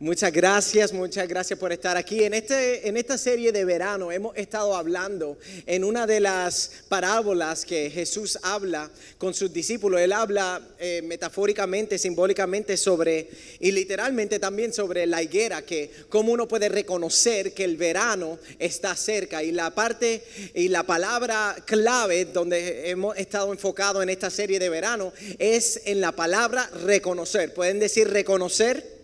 Muchas gracias, muchas gracias por estar aquí. En, este, en esta serie de verano hemos estado hablando en una de las parábolas que Jesús habla con sus discípulos. Él habla eh, metafóricamente, simbólicamente sobre, y literalmente también sobre la higuera, que cómo uno puede reconocer que el verano está cerca. Y la parte y la palabra clave donde hemos estado enfocados en esta serie de verano es en la palabra reconocer. ¿Pueden decir reconocer?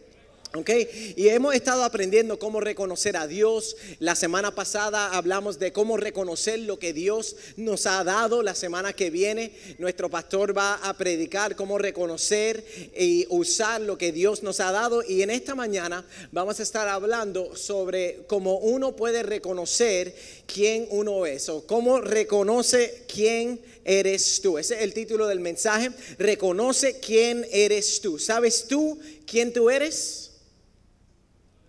¿Ok? Y hemos estado aprendiendo cómo reconocer a Dios. La semana pasada hablamos de cómo reconocer lo que Dios nos ha dado. La semana que viene nuestro pastor va a predicar cómo reconocer y usar lo que Dios nos ha dado. Y en esta mañana vamos a estar hablando sobre cómo uno puede reconocer quién uno es o cómo reconoce quién eres tú. Ese es el título del mensaje. Reconoce quién eres tú. ¿Sabes tú quién tú eres?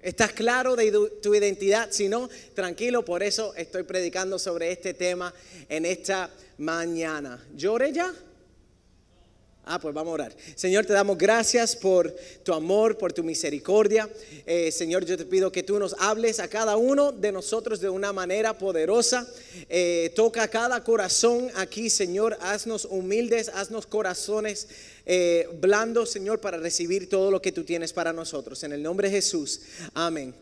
¿Estás claro de tu identidad? Si no, tranquilo, por eso estoy predicando sobre este tema en esta mañana. ¿Llore ya? Ah, pues vamos a orar. Señor, te damos gracias por tu amor, por tu misericordia. Eh, Señor, yo te pido que tú nos hables a cada uno de nosotros de una manera poderosa. Eh, toca cada corazón aquí, Señor. Haznos humildes, haznos corazones eh, blandos, Señor, para recibir todo lo que tú tienes para nosotros. En el nombre de Jesús. Amén.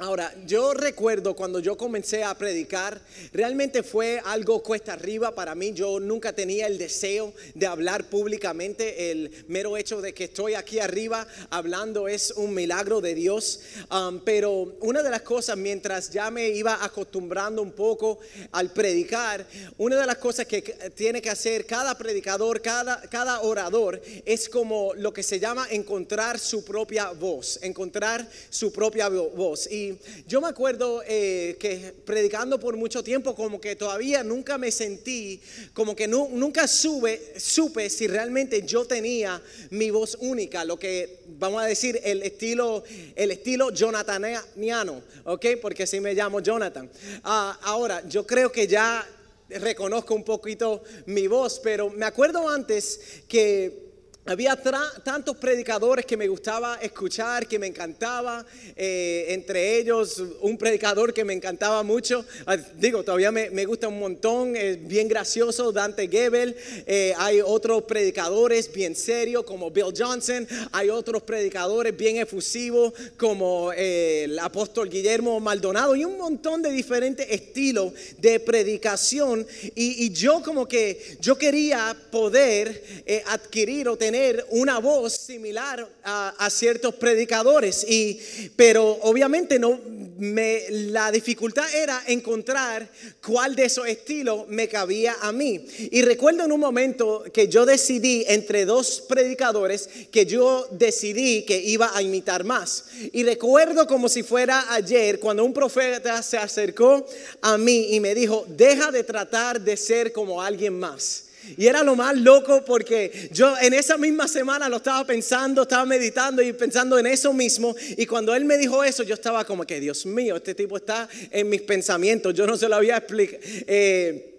Ahora, yo recuerdo cuando yo comencé a predicar, realmente fue algo cuesta arriba para mí. Yo nunca tenía el deseo de hablar públicamente. El mero hecho de que estoy aquí arriba hablando es un milagro de Dios. Um, pero una de las cosas, mientras ya me iba acostumbrando un poco al predicar, una de las cosas que tiene que hacer cada predicador, cada, cada orador, es como lo que se llama encontrar su propia voz, encontrar su propia voz. Y yo me acuerdo eh, que predicando por mucho tiempo, como que todavía nunca me sentí, como que nunca sube, supe si realmente yo tenía mi voz única, lo que vamos a decir el estilo, el estilo jonathaniano, ¿ok? Porque así me llamo Jonathan. Ah, ahora, yo creo que ya reconozco un poquito mi voz, pero me acuerdo antes que había tantos predicadores que me gustaba escuchar, que me encantaba, eh, entre ellos un predicador que me encantaba mucho, ah, digo, todavía me, gusta un montón, es bien gracioso, Dante Gebel, eh, hay otros predicadores bien serios como Bill Johnson, hay otros predicadores bien efusivos como eh, el apóstol Guillermo Maldonado y un montón de diferentes estilos de predicación. Y, y yo como que yo quería poder adquirir o tener una voz similar a, ciertos predicadores, y, pero obviamente no, me, la dificultad era encontrar cuál de esos estilos me cabía a mí. Y recuerdo en un momento que yo decidí entre dos predicadores que yo decidí que iba a imitar más. Y recuerdo como si fuera ayer cuando un profeta se acercó a mí y me dijo, deja de tratar de ser como alguien más. Y era lo más loco porque yo en esa misma semana lo estaba pensando, estaba meditando y pensando en eso mismo. Y cuando él me dijo eso, yo estaba como que, Dios mío, este tipo está en mis pensamientos. Yo no se lo había explicado. Eh,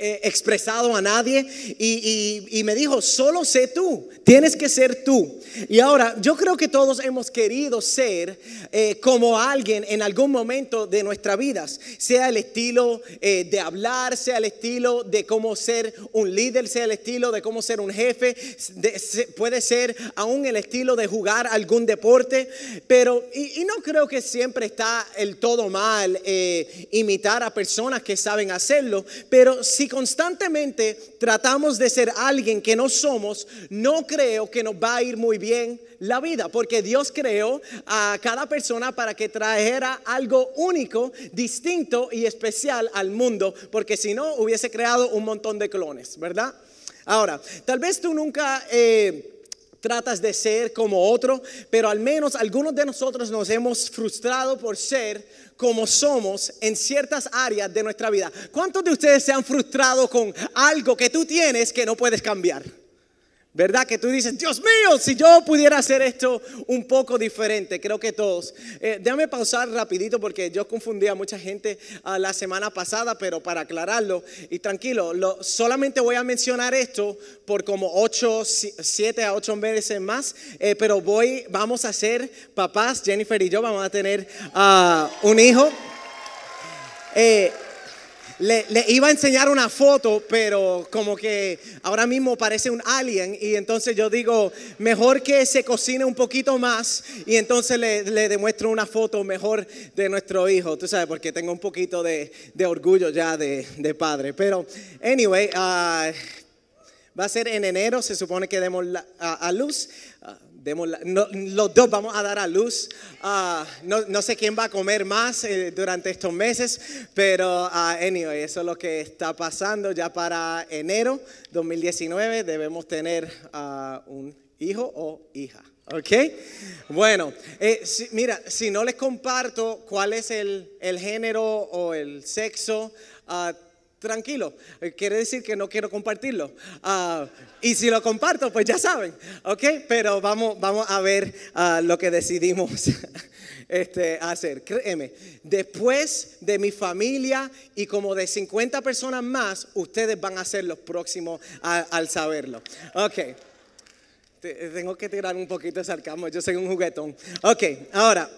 eh, expresado a nadie y, me dijo, solo sé tú, tienes que ser tú. Y ahora, yo creo que todos hemos querido ser eh, como alguien en algún momento de nuestras vidas, sea el estilo eh, de hablar, sea el estilo de cómo ser un líder, sea el estilo de cómo ser un jefe, puede ser aún el estilo de jugar algún deporte, pero, y, y no creo que siempre está el todo mal imitar a personas que saben hacerlo, pero constantemente tratamos de ser alguien que no somos, no creo que nos va a ir muy bien la vida, porque Dios creó a cada persona para que trajera algo único, distinto y especial al mundo, porque si no hubiese creado un montón de clones, ¿verdad? Ahora, tal vez tú nunca... Eh, tratas de ser como otro, pero al menos algunos de nosotros nos hemos frustrado por ser como somos en ciertas áreas de nuestra vida. ¿Cuántos de ustedes se han frustrado con algo que tú tienes que no puedes cambiar? ¿Verdad? Que tú dices, Dios mío, si yo pudiera hacer esto un poco diferente, creo que todos. Eh, déjame pausar rapidito porque yo confundí a mucha gente ah, la semana pasada, pero para aclararlo, y tranquilo, lo, solamente voy a mencionar esto por como 8, 7 a 8 meses más, eh, pero voy, vamos a ser papás, Jennifer y yo vamos a tener ah, un hijo. Eh, le, iba a enseñar una foto, pero como que ahora mismo parece un alien y entonces yo digo, mejor que se cocine un poquito más y entonces le, demuestro una foto mejor de nuestro hijo, tú sabes, porque tengo un poquito de, orgullo ya de, padre. Pero, anyway, ah, va a ser en enero, se supone que demos a, luz. Ah, los dos vamos a dar a luz. Ah, no, sé quién va a comer más eh, durante estos meses, pero uh, anyway, eso es lo que está pasando ya para enero 2019. Debemos tener ah, un hijo o hija. ¿Ok? Bueno, eh, mira, si no les comparto cuál es el, el género o el sexo, tranquilo. Quiere decir que no quiero compartirlo. Ah, y si lo comparto, pues ya saben, ¿ok? Pero vamos, vamos a ver ah, lo que decidimos este, hacer. Créeme, después de mi familia y como de 50 personas más, ustedes van a ser los próximos al saberlo. Ok. Tengo que tirar un poquito de sarcasmo, yo soy un juguetón. Ok, ahora.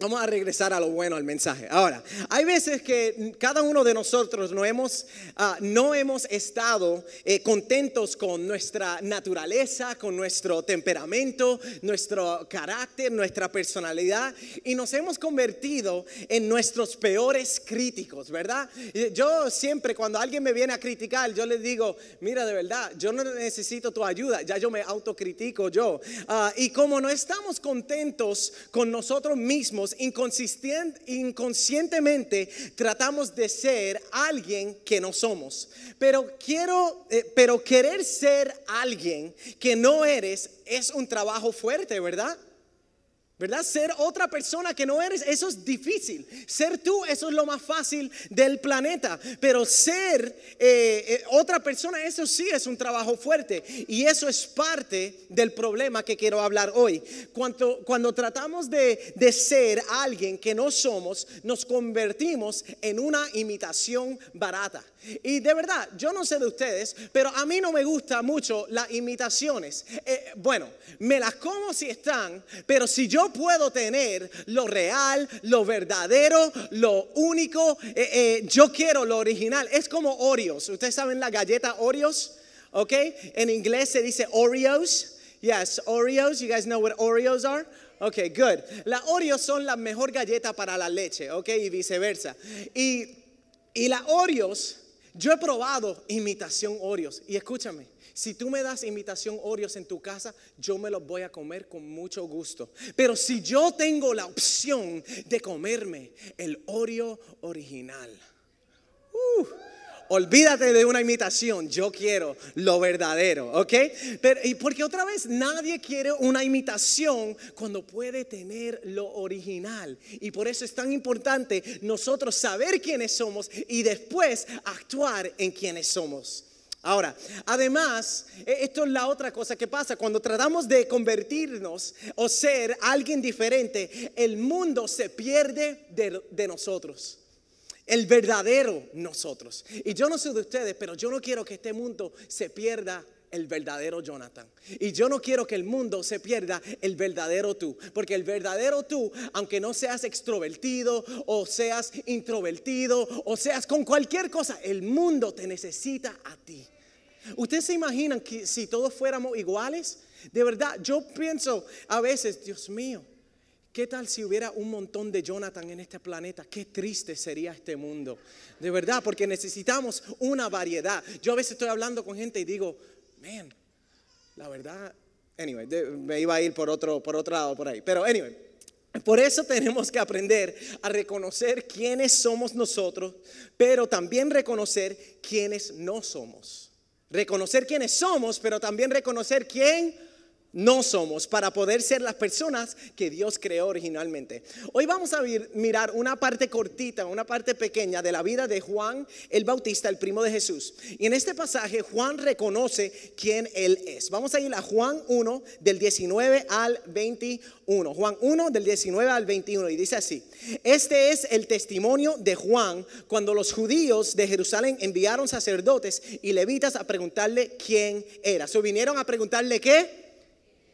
Vamos a regresar a lo bueno, al mensaje. Ahora, hay veces que cada uno de nosotros no hemos, ah, no hemos estado eh, contentos con nuestra naturaleza, con nuestro temperamento, nuestro carácter, nuestra personalidad y nos hemos convertido en nuestros peores críticos, ¿verdad? Yo siempre cuando alguien me viene a criticar, yo les digo, mira, de verdad, yo no necesito tu ayuda, ya yo me autocritico yo. Ah, y como no estamos contentos con nosotros mismos, inconscientemente tratamos de ser alguien que no somos. Pero quiero, eh, pero querer ser alguien que no eres es un trabajo fuerte, ¿verdad? ¿Verdad? Ser otra persona que no eres, eso es difícil. Ser tú, eso es lo más fácil del planeta. Pero ser eh, eh, otra persona, eso sí es un trabajo fuerte. Y eso es parte del problema que quiero hablar hoy. Cuando, cuando tratamos de, de ser alguien que no somos, nos convertimos en una imitación barata. Y de verdad, yo no sé de ustedes, pero a mí no me gustan mucho las imitaciones. Eh, bueno, me las como si están, pero si yo puedo tener lo real, lo verdadero, lo único, eh, eh, yo quiero lo original. Es como Oreos. ¿Ustedes saben la galleta Oreos? ¿Ok? En inglés se dice Oreos. Yes, Oreos. You guys know what Oreos are? Ok, good. Las Oreos son la mejor galleta para la leche, ok, y viceversa. Y, y las Oreos yo he probado imitación Oreos y escúchame, si tú me das imitación Oreos en tu casa, yo me los voy a comer con mucho gusto. Pero si yo tengo la opción de comerme el Oreo original, uh, Olvídate de una imitación, yo quiero lo verdadero, ¿ok? Pero, y porque otra vez nadie quiere una imitación cuando puede tener lo original. Y por eso es tan importante nosotros saber quiénes somos y después actuar en quiénes somos. Ahora, además, e, esto es la otra cosa que pasa. Cuando tratamos de convertirnos o ser alguien diferente, el mundo se pierde de, de nosotros el verdadero nosotros. Y yo no sé de ustedes, pero yo no quiero que este mundo se pierda el verdadero Jonathan. Y yo no quiero que el mundo se pierda el verdadero tú. Porque el verdadero tú, aunque no seas extrovertido o seas introvertido o seas con cualquier cosa, el mundo te necesita a ti. ¿Ustedes se imaginan que si todos fuéramos iguales? De verdad, yo pienso a veces, Dios mío, ¿Qué tal si hubiera un montón de Jonathan en este planeta? Qué triste sería este mundo. De verdad, porque necesitamos una variedad. Yo a veces estoy hablando con gente y digo, man, la verdad, anyway, me iba a ir por otro, por otro lado por ahí. Pero anyway, por eso tenemos que aprender a reconocer quiénes somos nosotros, pero también reconocer quiénes no somos. Reconocer quiénes somos, pero también reconocer quién no somos para poder ser las personas que Dios creó originalmente. Hoy vamos a mirar una parte cortita, una parte pequeña de la vida de Juan el Bautista, el primo de Jesús. Y en este pasaje Juan reconoce quién él es. Vamos a ir a Juan 1 del 19 al 21. Juan 1 del 19 al 21 y dice así, este es el testimonio de Juan cuando los judíos de Jerusalén enviaron sacerdotes y levitas a preguntarle quién era. ¿Se vinieron a preguntarle qué?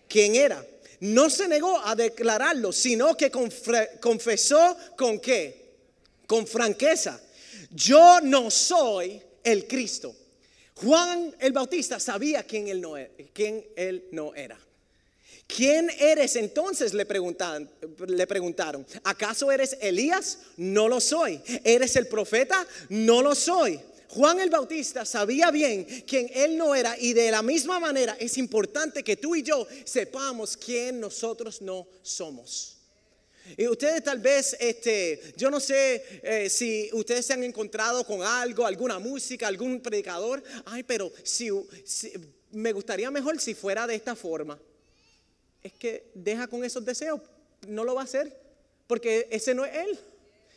Quién era. No se negó a declararlo, sino que confesó con qué? Con franqueza. Yo no soy el Cristo. Juan el Bautista sabía quién él no era. Quién él no era. ¿Quién eres entonces? Le preguntaron, le preguntaron. ¿Acaso eres Elías? No lo soy. ¿Eres el profeta? No lo soy. Juan el Bautista sabía bien quién él no era y de la misma manera es importante que tú y yo sepamos quién nosotros no somos. Y ustedes tal vez, este, yo no sé eh, si ustedes se han encontrado con algo, alguna música, algún predicador. Ay, pero si, me gustaría mejor si fuera de esta forma. Es que deja con esos deseos, no lo va a hacer, porque ese no es él.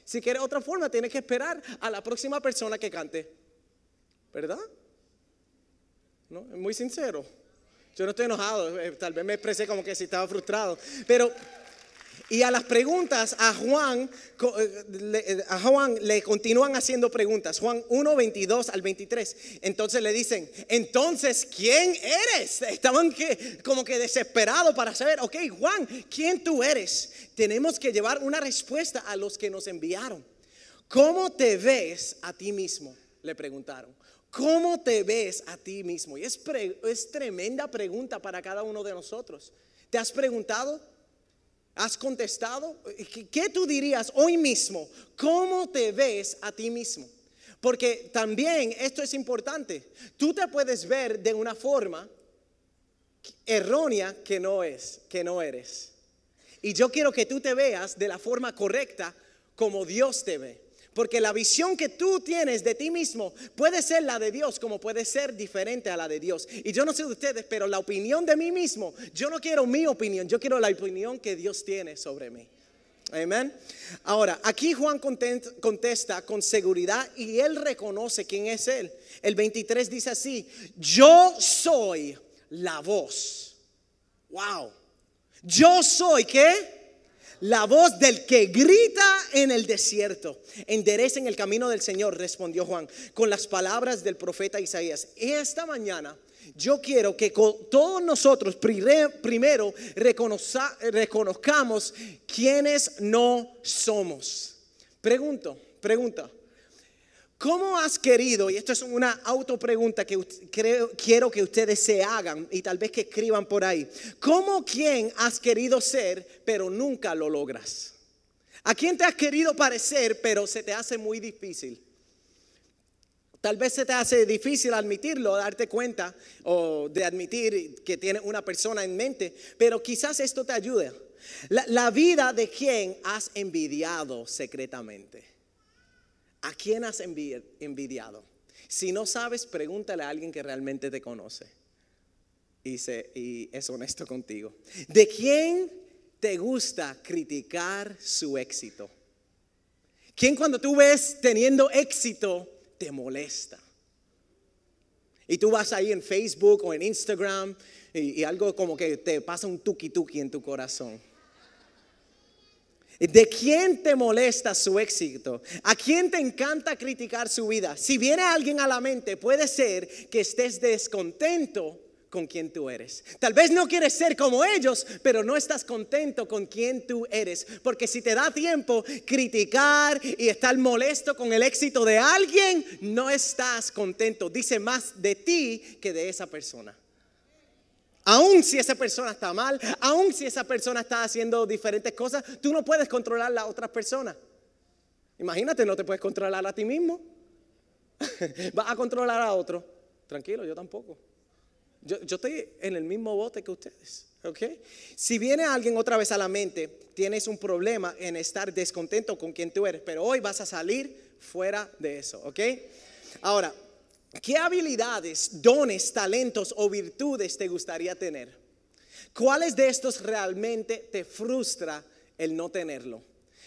Si quiere otra forma, tienes que esperar a la próxima persona que cante. ¿Verdad? ¿No? Muy sincero. Yo no estoy enojado, eh, tal vez me expresé como que si estaba frustrado. Pero, y a las preguntas, a Juan, eh, eh, a Juan le continúan haciendo preguntas. Juan 1, 22 al 23. Entonces le dicen, entonces, ¿quién eres? Estaban como que desesperados para saber, ok, Juan, ¿quién tú eres? Tenemos que llevar una respuesta a los que nos enviaron. ¿Cómo te ves a ti mismo? Le preguntaron. ¿Cómo te ves a ti mismo? Y es, es tremenda pregunta para cada uno de nosotros. ¿Te has preguntado? ¿Has contestado? ¿Qué tú dirías hoy mismo? ¿Cómo te ves a ti mismo? Porque también esto es importante. Tú te puedes ver de una forma errónea que no es, que no eres. Y yo quiero que tú te veas de la forma correcta como Dios te ve. Porque la visión que tú tienes de ti mismo puede ser la de Dios como puede ser diferente a la de Dios. Y yo no sé de ustedes, pero la opinión de mí mismo, yo no quiero mi opinión, yo quiero la opinión que Dios tiene sobre mí. Amén. Ahora, aquí Juan contesta con seguridad y él reconoce quién es él. El 23 dice así, yo soy la voz. Wow. Yo soy qué? La voz del que grita en el desierto. Enderecen el camino del Señor, respondió Juan, con las palabras del profeta Isaías. Esta mañana yo quiero que todos nosotros primero reconozcamos quiénes no somos. Pregunto, pregunta. ¿Cómo has querido, y esto es una autopregunta que quiero que ustedes se hagan y tal vez que escriban por ahí, ¿cómo quién has querido ser pero nunca lo logras? ¿A quién te has querido parecer pero se te hace muy difícil? Tal vez se te hace difícil admitirlo, darte cuenta o de admitir que tienes una persona en mente, pero quizás esto te ayude. La, la vida de quien has envidiado secretamente. ¿A quién has envidiado? Si no sabes, pregúntale a alguien que realmente te conoce y, y es honesto contigo. ¿De quién te gusta criticar su éxito? ¿Quién cuando tú ves teniendo éxito te molesta? Y tú vas ahí en Facebook o en Instagram y, y algo como que te pasa un tuki tuki en tu corazón. ¿De quién te molesta su éxito? ¿A quién te encanta criticar su vida? Si viene alguien a la mente, puede ser que estés descontento con quien tú eres. Tal vez no quieres ser como ellos, pero no estás contento con quien tú eres. Porque si te da tiempo criticar y estar molesto con el éxito de alguien, no estás contento. Dice más de ti que de esa persona. Aún si esa persona está mal, aún si esa persona está haciendo diferentes cosas, tú no puedes controlar a la otra persona. Imagínate, no te puedes controlar a ti mismo. Vas a controlar a otro. Tranquilo, yo tampoco. Yo, estoy en el mismo bote que ustedes. ¿ok? Si viene alguien otra vez a la mente, tienes un problema en estar descontento con quien tú eres, pero hoy vas a salir fuera de eso. ¿ok? Ahora, ¿Qué habilidades, dones, talentos o virtudes te gustaría tener? ¿Cuáles de estos realmente te frustra el no tenerlo?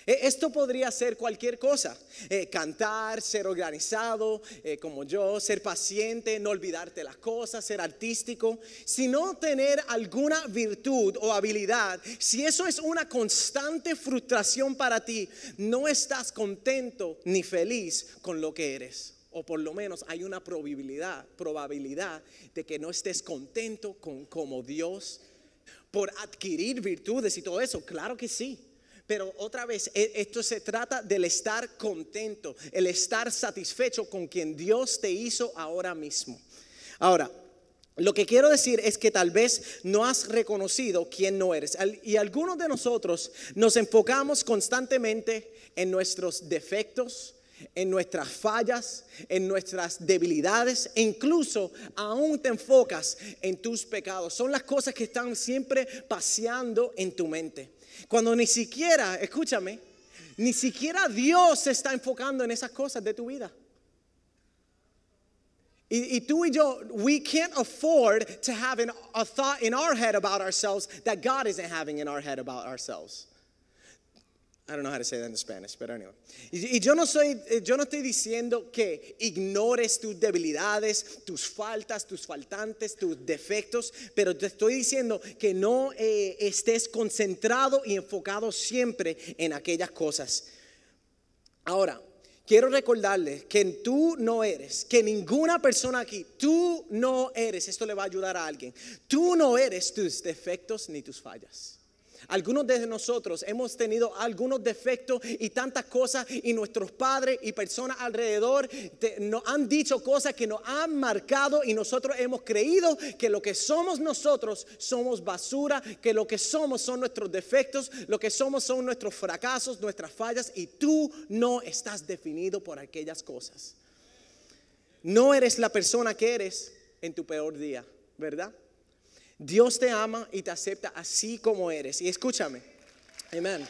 E, Esto podría ser cualquier cosa, Eh, cantar, ser organizado eh, como yo, ser paciente, no olvidarte las cosas, ser artístico, sino tener alguna virtud o habilidad. Si eso es una constante frustración para ti, no estás contento ni feliz con lo que eres. O por lo menos hay una probabilidad, probabilidad de que no estés contento con como Dios por adquirir virtudes y todo eso. Claro que sí. Pero otra vez, e- esto se trata del estar contento, el estar satisfecho con quien Dios te hizo ahora mismo. Ahora, lo que quiero decir es que tal vez no has reconocido quién no eres. Y algunos de nosotros nos enfocamos constantemente en nuestros defectos, en nuestras fallas, en nuestras debilidades e incluso aún te enfocas en tus pecados. Son las cosas que están siempre paseando en tu mente. Cuando ni siquiera, escúchame, ni siquiera Dios se está enfocando en esas cosas de tu vida. Y, tú y yo, we can't afford to have a thought in our head about ourselves that God isn't having in our head about ourselves. I don't know how to say that in Spanish, but anyway. Y, y yo no soy, eh, yo no estoy diciendo que ignores tus debilidades, tus faltas, tus faltantes, tus defectos, pero te estoy diciendo que no eh, estés concentrado y enfocado siempre en aquellas cosas. Ahora, quiero recordarles que tú no eres, que ninguna persona aquí, tú no eres, esto le va a ayudar a alguien, tú no eres tus defectos ni tus fallas. Algunos de nosotros hemos tenido algunos defectos y tantas cosas y nuestros padres y personas alrededor nos han dicho cosas que nos han marcado y nosotros hemos creído que lo que somos nosotros somos basura, que lo que somos son nuestros defectos, lo que somos son nuestros fracasos, nuestras fallas y tú no estás definido por aquellas cosas. No eres la persona que eres en tu peor día, ¿verdad? Dios te ama y te acepta así como eres. Y escúchame. Amén.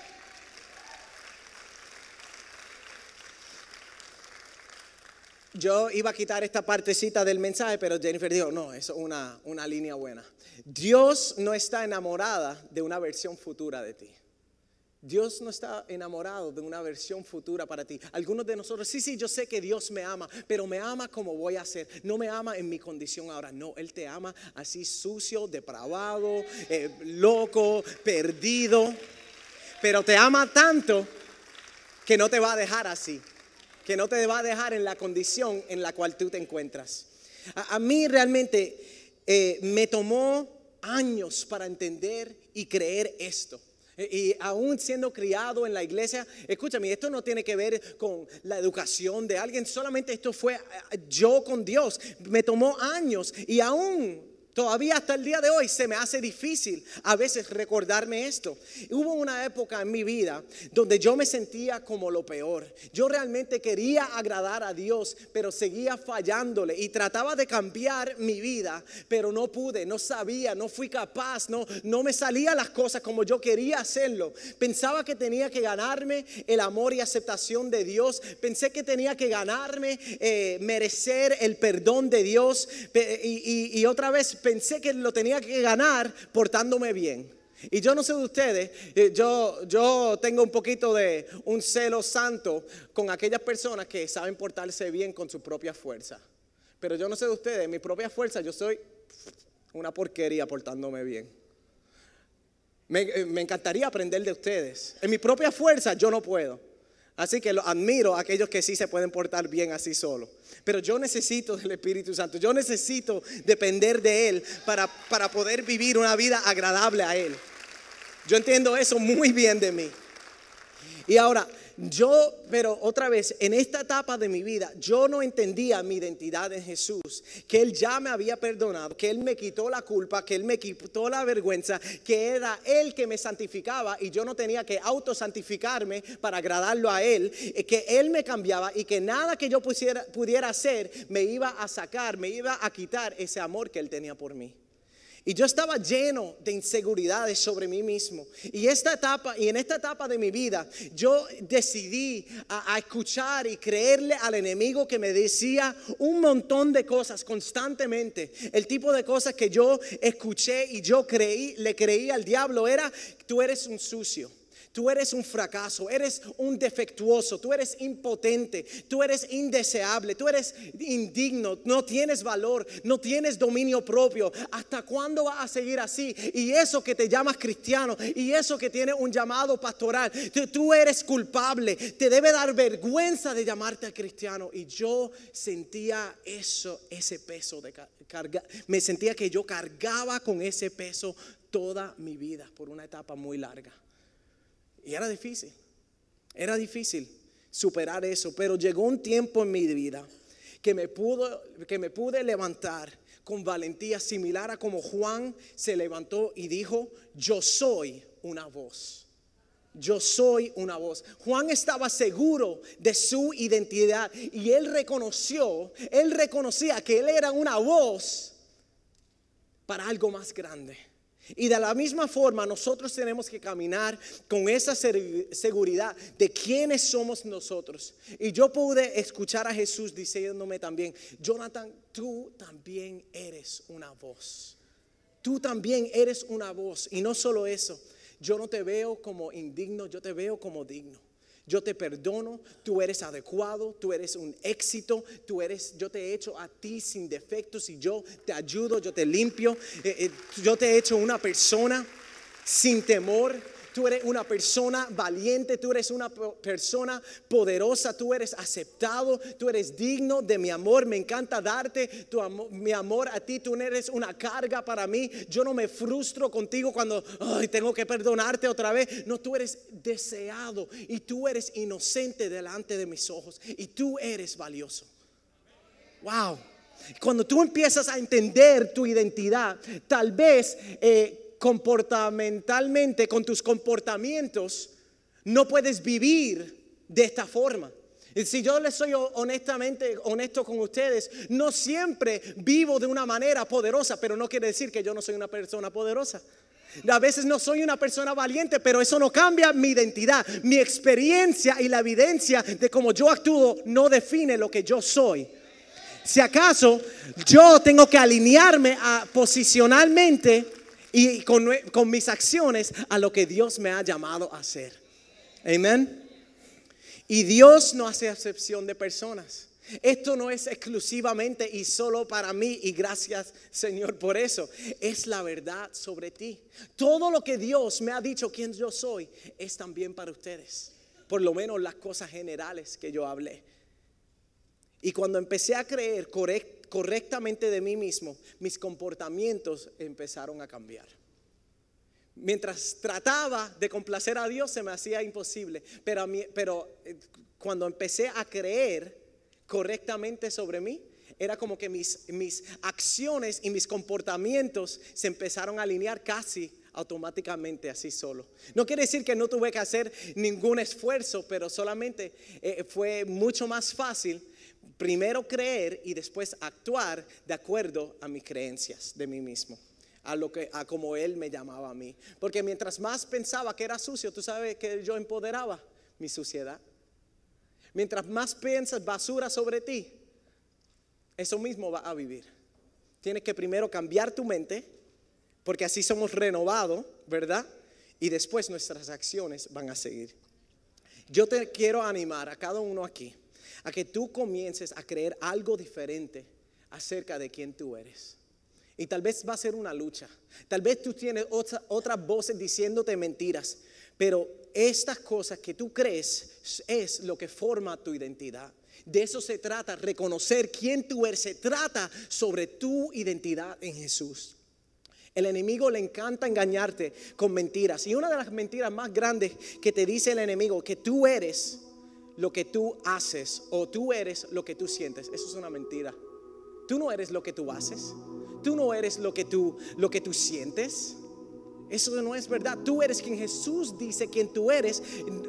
Yo iba a quitar esta partecita del mensaje, pero Jennifer dijo, no, es una, una línea buena. Dios no está enamorada de una versión futura de ti. Dios no está enamorado de una versión futura para ti. Algunos de nosotros, sí, sí, yo sé que Dios me ama, pero me ama como voy a ser. No me ama en mi condición ahora. No, Él te ama así sucio, depravado, eh, loco, perdido. Pero te ama tanto que no te va a dejar así. Que no te va a dejar en la condición en la cual tú te encuentras. A, mí realmente eh, me tomó años para entender y creer esto. Y aún siendo criado en la iglesia, escúchame, esto no tiene que ver con la educación de alguien, solamente esto fue eh, yo con Dios. Me tomó años y aún todavía hasta el día de hoy se me hace difícil a veces recordarme esto. Hubo una época en mi vida donde yo me sentía como lo peor. Yo realmente quería agradar a Dios, pero seguía fallándole y trataba de cambiar mi vida, pero no pude, no sabía, no fui capaz, no, no me salían las cosas como yo quería hacerlo. Pensaba que tenía que ganarme el amor y aceptación de Dios. Pensé que tenía que ganarme, eh, merecer el perdón de Dios. Y- y otra vez pensé que lo tenía que ganar portándome bien. Y yo no sé de ustedes, eh, yo, yo tengo un poquito de un celo santo con aquellas personas que saben portarse bien con su propia fuerza. Pero yo no sé de ustedes, mi propia fuerza yo soy una porquería portándome bien. Me, eh, me encantaría aprender de ustedes. En mi propia fuerza yo no puedo. Así que lo admiro a aquellos que sí se pueden portar bien así solo. Pero yo necesito del Espíritu Santo. Yo necesito depender de Él para, para poder vivir una vida agradable a Él. Yo entiendo eso muy bien de mí. Y ahora, yo, pero otra vez, en esta etapa de mi vida, yo no entendía mi identidad en Jesús, que Él ya me había perdonado, que Él me quitó la culpa, que Él me quitó la vergüenza, que era Él que me santificaba y yo no tenía que autosantificarme para agradarlo a Él, eh, que Él me cambiaba y que nada que yo pusiera- pudiera hacer me iba a sacar, me iba a quitar ese amor que Él tenía por mí. Y yo estaba lleno de inseguridades sobre mí mismo. Y esta etapa, y en esta etapa de mi vida, yo decidí a, a, escuchar y creerle al enemigo que me decía un montón de cosas constantemente. El tipo de cosas que yo escuché y yo creí, le creí al diablo era, tú eres un sucio. Tú eres un fracaso, eres un defectuoso, tú eres impotente, tú eres indeseable, tú eres indigno, no tienes valor, no tienes dominio propio. ¿Hasta cuándo vas a seguir así? Y eso que te llamas cristiano y eso que tiene un llamado pastoral, tú, eres culpable, te debe dar vergüenza de llamarte cristiano. Y yo sentía eso, ese peso de carga, me sentía que yo cargaba con ese peso toda mi vida por una etapa muy larga. Y era difícil, era difícil superar eso, pero llegó un tiempo en mi vida que me, pudo, que me pude levantar con valentía similar a como Juan se levantó y dijo, yo soy una voz. Yo soy una voz. Juan estaba seguro de su identidad y él reconoció, él reconocía que él era una voz para algo más grande. Y de la misma forma nosotros tenemos que caminar con esa seguridad de quiénes somos nosotros. Y yo pude escuchar a Jesús diciéndome también, Jonathan, tú también eres una voz. Tú también eres una voz. Y no solo eso, yo no te veo como indigno, yo te veo como digno yo te perdono, tú eres adecuado, tú eres un éxito, tú eres, yo te he hecho a ti sin defectos y yo te ayudo, yo te limpio, eh, eh, yo te he hecho una persona sin temor, tú eres una persona valiente, tú eres una persona poderosa, tú eres aceptado, tú eres digno de mi amor, me encanta darte tu amor, mi amor a ti, tú eres una carga para mí, yo no me frustro contigo cuando tengo que perdonarte otra vez, no, tú eres deseado y tú eres inocente delante de mis ojos y tú eres valioso. Wow. Cuando tú empiezas a entender tu identidad, tal vez eh, comportamentalmente, con tus comportamientos, no puedes vivir de esta forma. Y si yo les soy honestamente honesto con ustedes, no siempre vivo de una manera poderosa, pero no quiere decir que yo no soy una persona poderosa. A veces no soy una persona valiente, pero eso no cambia mi identidad. Mi experiencia y la evidencia de cómo yo actúo no define lo que yo soy. Si acaso yo tengo que alinearme a, posicionalmente y con, mis acciones a lo que Dios me ha llamado a hacer. Amén. Y Dios no hace excepción de personas. Esto no es exclusivamente y solo para mí y gracias Señor por eso. Es la verdad sobre ti. Todo lo que Dios me ha dicho quién yo soy es también para ustedes. Por lo menos las cosas generales que yo hablé. Y cuando empecé a creer correctamente correctamente de mí mismo, mis comportamientos empezaron a cambiar. Mientras trataba de complacer a Dios se me hacía imposible, pero, eh, cuando empecé a creer correctamente sobre mí, era como que mis, mis acciones y mis comportamientos se empezaron a alinear casi automáticamente así solo. No quiere decir que no tuve que hacer ningún esfuerzo, pero solamente eh, fue mucho más fácil primero creer y después actuar de acuerdo a mis creencias de mí mismo, a lo que a como él me llamaba a mí, porque mientras más pensaba que era sucio, tú sabes que yo empoderaba mi suciedad. Mientras más piensas basura sobre ti, eso mismo va a vivir. Tienes que primero cambiar tu mente, porque así somos renovados, ¿verdad? Y después nuestras acciones van a seguir. Yo te quiero animar a cada uno aquí a que tú comiences a creer algo diferente acerca de quién tú eres. Y tal vez va a ser una lucha. Tal vez tú tienes otras voces diciéndote mentiras. Pero estas cosas que tú crees es lo que forma tu identidad. De eso se trata, reconocer quién tú eres. Se trata sobre tu identidad en Jesús. El enemigo le encanta engañarte con mentiras. Y una de las mentiras más grandes que te dice el enemigo, que tú eres lo que tú haces o tú eres lo que tú sientes. Eso es una mentira. Tú no eres lo que tú haces. Tú no eres lo que tú lo que tú sientes. Eso no es verdad. Tú eres quien Jesús dice quien tú eres,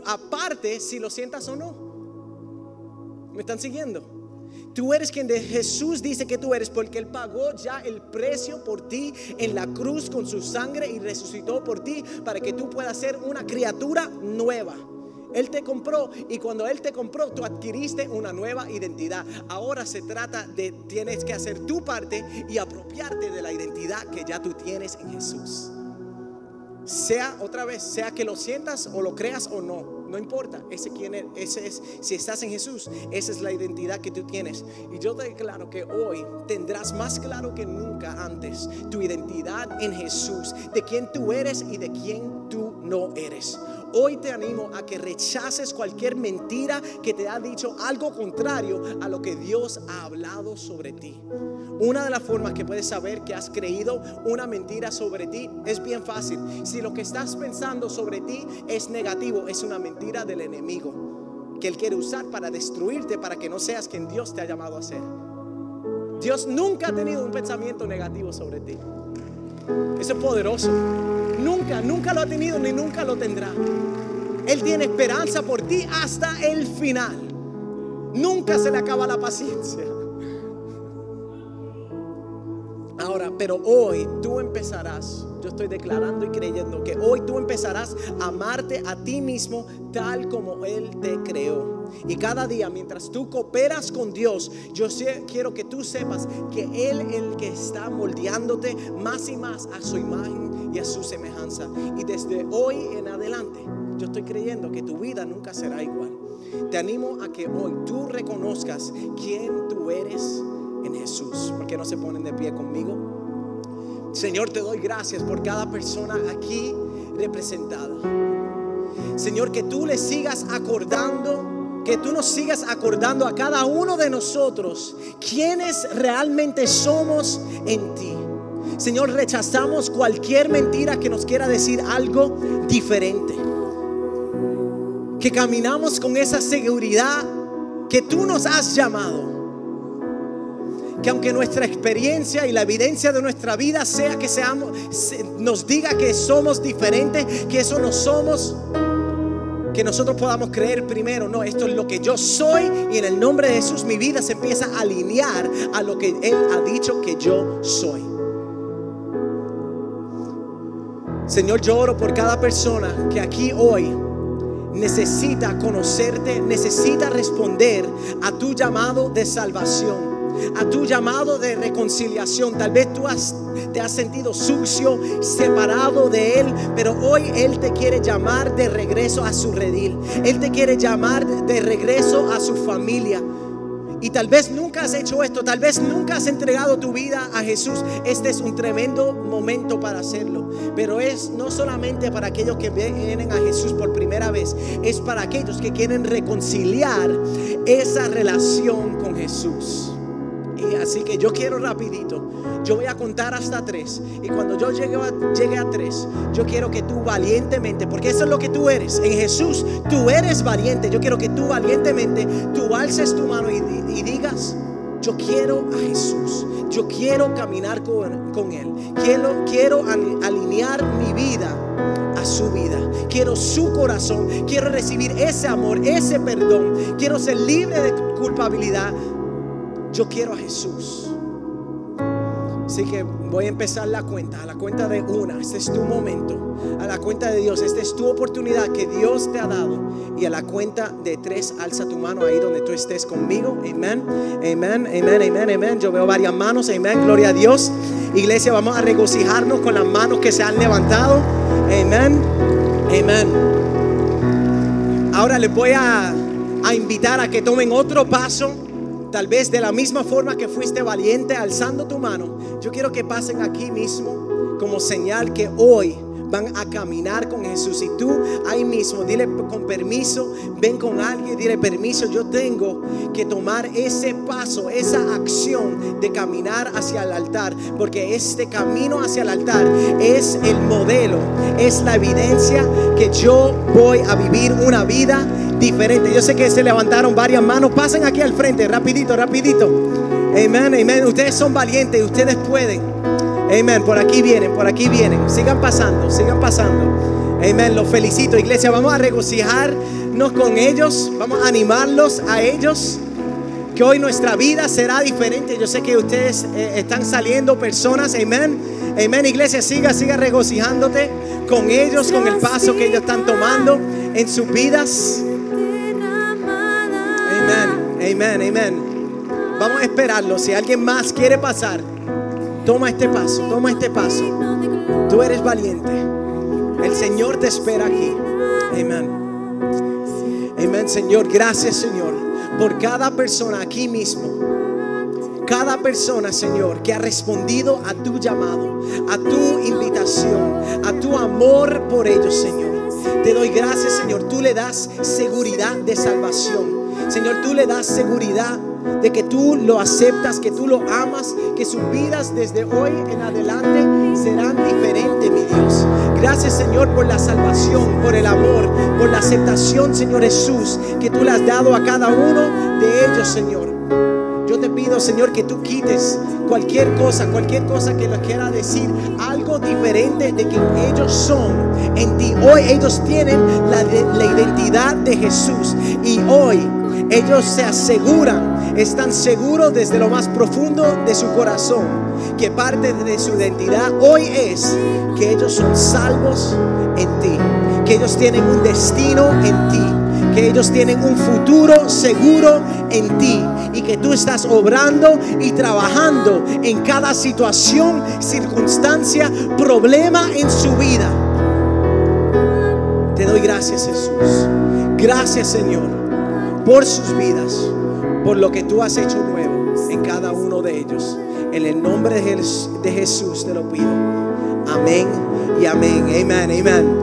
aparte si lo sientas o no. ¿Me están siguiendo? Tú eres quien de Jesús dice que tú eres porque Él pagó ya el precio por ti en la cruz con su sangre y resucitó por ti para que tú puedas ser una criatura nueva. Él te compró y cuando Él te compró tú adquiriste una nueva identidad. Ahora se trata de tienes que hacer tu parte y apropiarte de la identidad que ya tú tienes en Jesús. Sea otra vez, sea que lo sientas o lo creas o no, no importa. Ese quién es, ese es, si estás en Jesús, esa es la identidad que tú tienes. Y yo te declaro que hoy tendrás más claro que nunca antes tu identidad en Jesús, de quién tú eres y de quién tú no eres. Hoy te animo a que rechaces cualquier mentira que te ha dicho algo contrario a lo que Dios ha hablado sobre ti. Una de las formas que puedes saber que has creído una mentira sobre ti es bien fácil. Si lo que estás pensando sobre ti es negativo, es una mentira del enemigo que él quiere usar para destruirte, para que no seas quien Dios te ha llamado a ser. Dios nunca ha tenido un pensamiento negativo sobre ti. Eso es poderoso. Nunca, nunca lo ha tenido ni nunca lo tendrá. Él tiene esperanza por ti hasta el final. Nunca se le acaba la paciencia. Ahora, pero hoy tú empezarás, yo estoy declarando y creyendo que hoy tú empezarás a amarte a ti mismo tal como Él te creó. Y cada día, mientras tú cooperas con Dios, yo quiero que tú sepas que Él es el que está moldeándote más y más a su imagen y a su semejanza. Y desde hoy en adelante, yo estoy creyendo que tu vida nunca será igual. Te animo a que hoy tú reconozcas quién tú eres en Jesús. ¿Por qué no se ponen de pie conmigo? Señor, te doy gracias por cada persona aquí representada. Señor, que tú le sigas acordando, que tú nos sigas acordando a cada uno de nosotros quienes realmente somos en ti. Señor, rechazamos cualquier mentira que nos quiera decir algo diferente. Que caminamos con esa seguridad que tú nos has llamado que aunque nuestra experiencia y la evidencia de nuestra vida sea que seamos, nos diga que somos diferentes, que eso no somos, que nosotros podamos creer primero, no, esto es lo que yo soy y en el nombre de Jesús mi vida se empieza a alinear a lo que Él ha dicho que yo soy. Señor, yo oro por cada persona que aquí hoy necesita conocerte, necesita responder a tu llamado de salvación a tu llamado de reconciliación. Tal vez tú has, te has sentido sucio, separado de Él, pero hoy Él te quiere llamar de regreso a su redil. Él te quiere llamar de regreso a su familia. Y tal vez nunca has hecho esto, tal vez nunca has entregado tu vida a Jesús. Este es un tremendo momento para hacerlo. Pero es no solamente para aquellos que vienen a Jesús por primera vez, es para aquellos que quieren reconciliar esa relación con Jesús así que yo quiero rapidito, yo voy a contar hasta tres. Y cuando yo llegue a, llegue a tres, yo quiero que tú valientemente, porque eso es lo que tú eres. En Jesús tú eres valiente. Yo quiero que tú valientemente, tú alces tu mano y, digas, yo quiero a Jesús. Yo quiero caminar con, con Él. Quiero, quiero alinear mi vida a su vida. Quiero su corazón. Quiero recibir ese amor, ese perdón. Quiero ser libre de culpabilidad yo quiero a Jesús. Así que voy a empezar la cuenta, a la cuenta de una, este es tu momento, a la cuenta de Dios, esta es tu oportunidad que Dios te ha dado. Y a la cuenta de tres, alza tu mano ahí donde tú estés conmigo. Amén, amén, amén, amén, amén. Yo veo varias manos, amén, gloria a Dios. Iglesia, vamos a regocijarnos con las manos que se han levantado. Amén, amén. Ahora les voy a, a invitar a que tomen otro paso Tal vez de la misma forma que fuiste valiente alzando tu mano, yo quiero que pasen aquí mismo como señal que hoy van a caminar con Jesús. Y tú ahí mismo, dile con permiso, ven con alguien, dile permiso, yo tengo que tomar ese paso, esa acción de caminar hacia el altar, porque este camino hacia el altar es el modelo, es la evidencia que yo voy a vivir una vida diferente. Yo sé que se levantaron varias manos. Pasen aquí al frente, rapidito, rapidito. Amén, amén. Ustedes son valientes, ustedes pueden. Amén. Por aquí vienen, por aquí vienen. Sigan pasando, sigan pasando. Amén. Los felicito, iglesia. Vamos a regocijarnos con ellos. Vamos a animarlos a ellos. que hoy nuestra vida será diferente. Yo sé que ustedes eh, están saliendo personas, amén. Amén, iglesia, siga, siga regocijándote con ellos, con el paso que ellos están tomando en sus vidas. Amén, amén, amén. Vamos a esperarlo. Si alguien más quiere pasar, toma este paso, toma este paso. Tú eres valiente. El Señor te espera aquí. Amén. Amén, Señor. Gracias, Señor, por cada persona aquí mismo. Cada persona, Señor, que ha respondido a tu llamado, a tu invitación, a tu amor por ellos, Señor. Te doy gracias, Señor. Tú le das seguridad de salvación. Señor, tú le das seguridad de que tú lo aceptas, que tú lo amas, que sus vidas desde hoy en adelante serán diferentes, mi Dios. Gracias Señor por la salvación, por el amor, por la aceptación, Señor Jesús, que tú le has dado a cada uno de ellos, Señor. Yo te pido, Señor, que tú quites cualquier cosa, cualquier cosa que les quiera decir, algo diferente de que ellos son en ti. Hoy ellos tienen la, la identidad de Jesús y hoy ellos se aseguran, están seguros desde lo más profundo de su corazón, que parte de su identidad hoy es que ellos son salvos en ti, que ellos tienen un destino en ti, que ellos tienen un futuro seguro en ti y que tú estás obrando y trabajando en cada situación, circunstancia, problema en su vida. Te doy gracias Jesús. Gracias Señor por sus vidas, por lo que tú has hecho nuevo en cada uno de ellos. En el nombre de Jesús te lo pido. Amén y amén. Amén, amén.